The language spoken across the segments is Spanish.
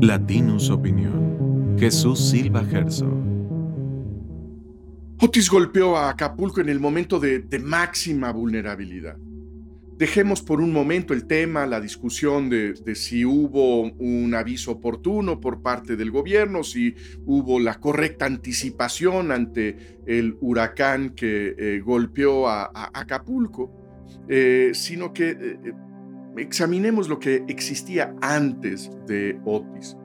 Latinus Opinión. Jesús Silva Gerso. Otis golpeó a Acapulco en el momento de, máxima vulnerabilidad. Dejemos por un momento el tema, la discusión de, si hubo un aviso oportuno por parte del gobierno, si hubo la correcta anticipación ante el huracán que eh, golpeó a, Acapulco, eh, sino que eh, examinemos lo que existía antes de Otis.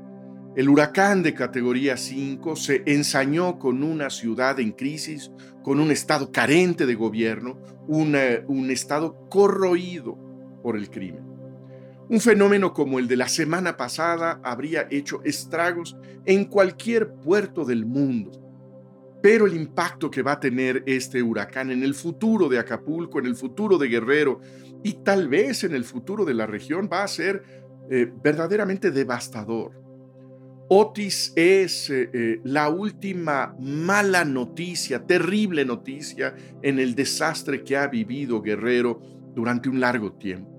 El huracán de categoría 5 se ensañó con una ciudad en crisis, con un estado carente de gobierno, un estado corroído por el crimen. Un fenómeno como el de la semana pasada habría hecho estragos en cualquier puerto del mundo. Pero el impacto que va a tener este huracán en el futuro de Acapulco, en el futuro de Guerrero y tal vez en el futuro de la región va a ser eh, verdaderamente devastador. Otis es eh, eh, la última mala noticia, terrible noticia en el desastre que ha vivido Guerrero durante un largo tiempo.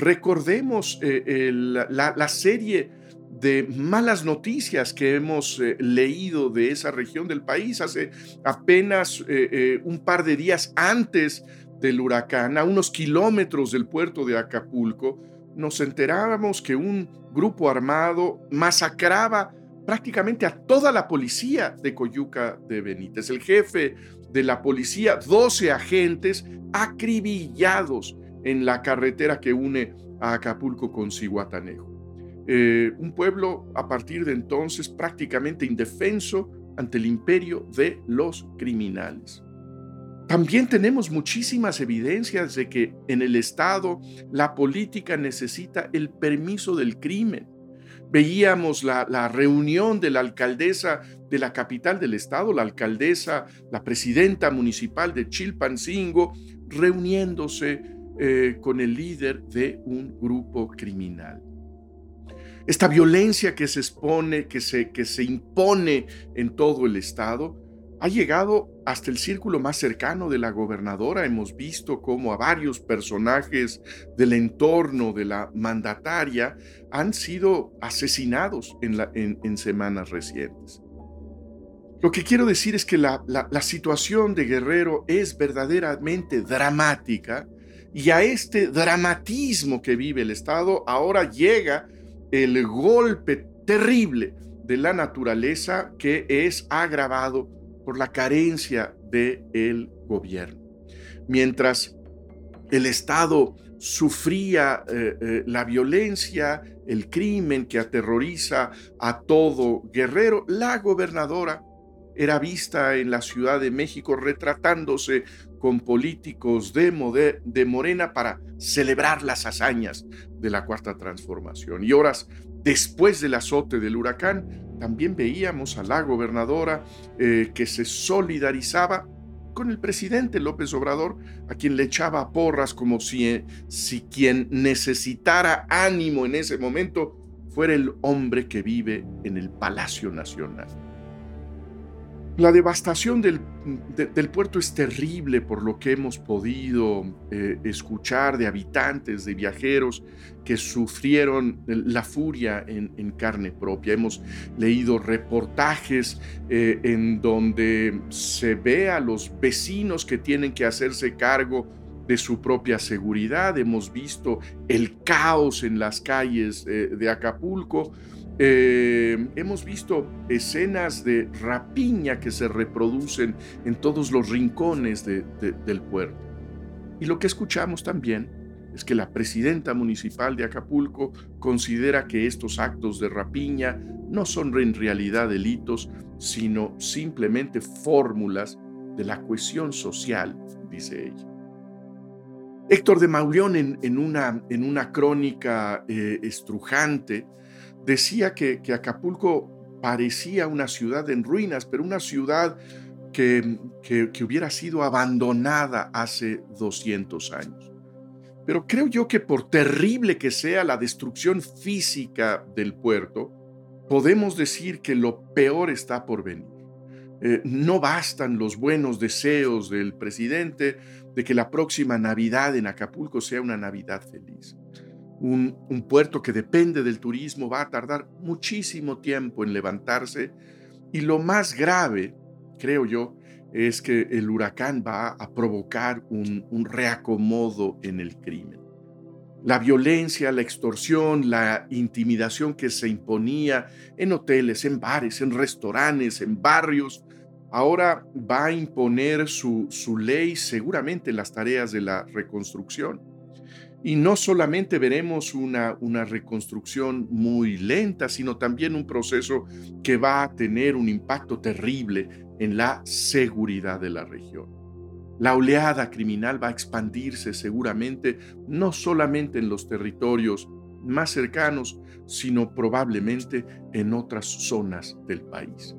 recordemos la, la, serie de malas noticias que hemos leído de esa región del país hace apenas un par de días antes del huracán, a unos kilómetros del puerto de Acapulco, nos enterábamos que un grupo armado masacraba prácticamente a toda la policía de Coyuca de Benítez. El jefe de la policía, 12 agentes acribillados en la carretera que une a Acapulco con Cihuatanejo. Eh, un pueblo a partir de entonces prácticamente indefenso ante el imperio de los criminales. También tenemos muchísimas evidencias de que en el Estado la política necesita el permiso del crimen. Veíamos la, reunión de la alcaldesa de la capital del estado, la alcaldesa, la presidenta municipal de Chilpancingo, reuniéndose eh, con el líder de un grupo criminal. Esta violencia que se expone, que se, que se impone en todo el estado, ha llegado hasta el círculo más cercano de la gobernadora. Hemos visto cómo a varios personajes del entorno de la mandataria han sido asesinados en, semanas recientes. Lo que quiero decir es que la, situación de Guerrero es verdaderamente dramática y a este dramatismo que vive el Estado ahora llega el golpe terrible de la naturaleza que es agravado por la carencia del el gobierno. Mientras el Estado sufría eh, eh, la violencia, el crimen que aterroriza a todo guerrero, la gobernadora era vista en la Ciudad de México retratándose con políticos de, de Morena para celebrar las hazañas de la Cuarta Transformación. Y horas después del azote del huracán, también veíamos a la gobernadora eh, que se solidarizaba con el presidente López Obrador, a quien le echaba porras como si, eh, si quien necesitara ánimo en ese momento fuera el hombre que vive en el Palacio Nacional. La devastación del, puerto es terrible por lo que hemos podido eh, escuchar de habitantes, de viajeros que sufrieron la furia en, carne propia. Hemos leído reportajes eh, en donde se ve a los vecinos que tienen que hacerse cargo de su propia seguridad. Hemos visto el caos en las calles eh, de Acapulco. Eh, hemos visto escenas de rapiña que se reproducen en todos los rincones del puerto. Y lo que escuchamos también es que la presidenta municipal de Acapulco considera que estos actos de rapiña no son en realidad delitos, sino simplemente fórmulas de la cohesión social, dice ella. Héctor de Mauleón en, una, en una, crónica eh, estrujante decía que, Acapulco parecía una ciudad en ruinas, pero una ciudad que, que, hubiera sido abandonada hace 200 años. Pero creo yo que por terrible que sea la destrucción física del puerto, podemos decir que lo peor está por venir. Eh, no bastan los buenos deseos del presidente de que la próxima Navidad en Acapulco sea una Navidad feliz. Un, puerto que depende del turismo va a tardar muchísimo tiempo en levantarse y lo más grave, creo yo, es que el huracán va a provocar un, un, reacomodo en el crimen. La violencia, la extorsión, la intimidación que se imponía en hoteles, en bares, en restaurantes, en barrios, ahora va a imponer su, su ley seguramente en las tareas de la reconstrucción. Y no solamente veremos una, una reconstrucción muy lenta, sino también un proceso que va a tener un impacto terrible en la seguridad de la región. La oleada criminal va a expandirse seguramente no solamente en los territorios más cercanos, sino probablemente en otras zonas del país.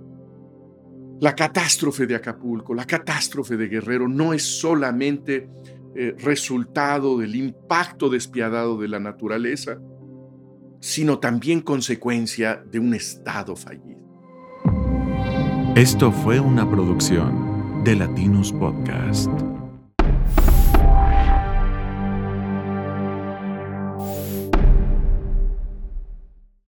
La catástrofe de Acapulco, la catástrofe de Guerrero no es solamente eh, resultado del impacto despiadado de la naturaleza, sino también consecuencia de un Estado fallido. Esto fue una producción de Latinus Podcast.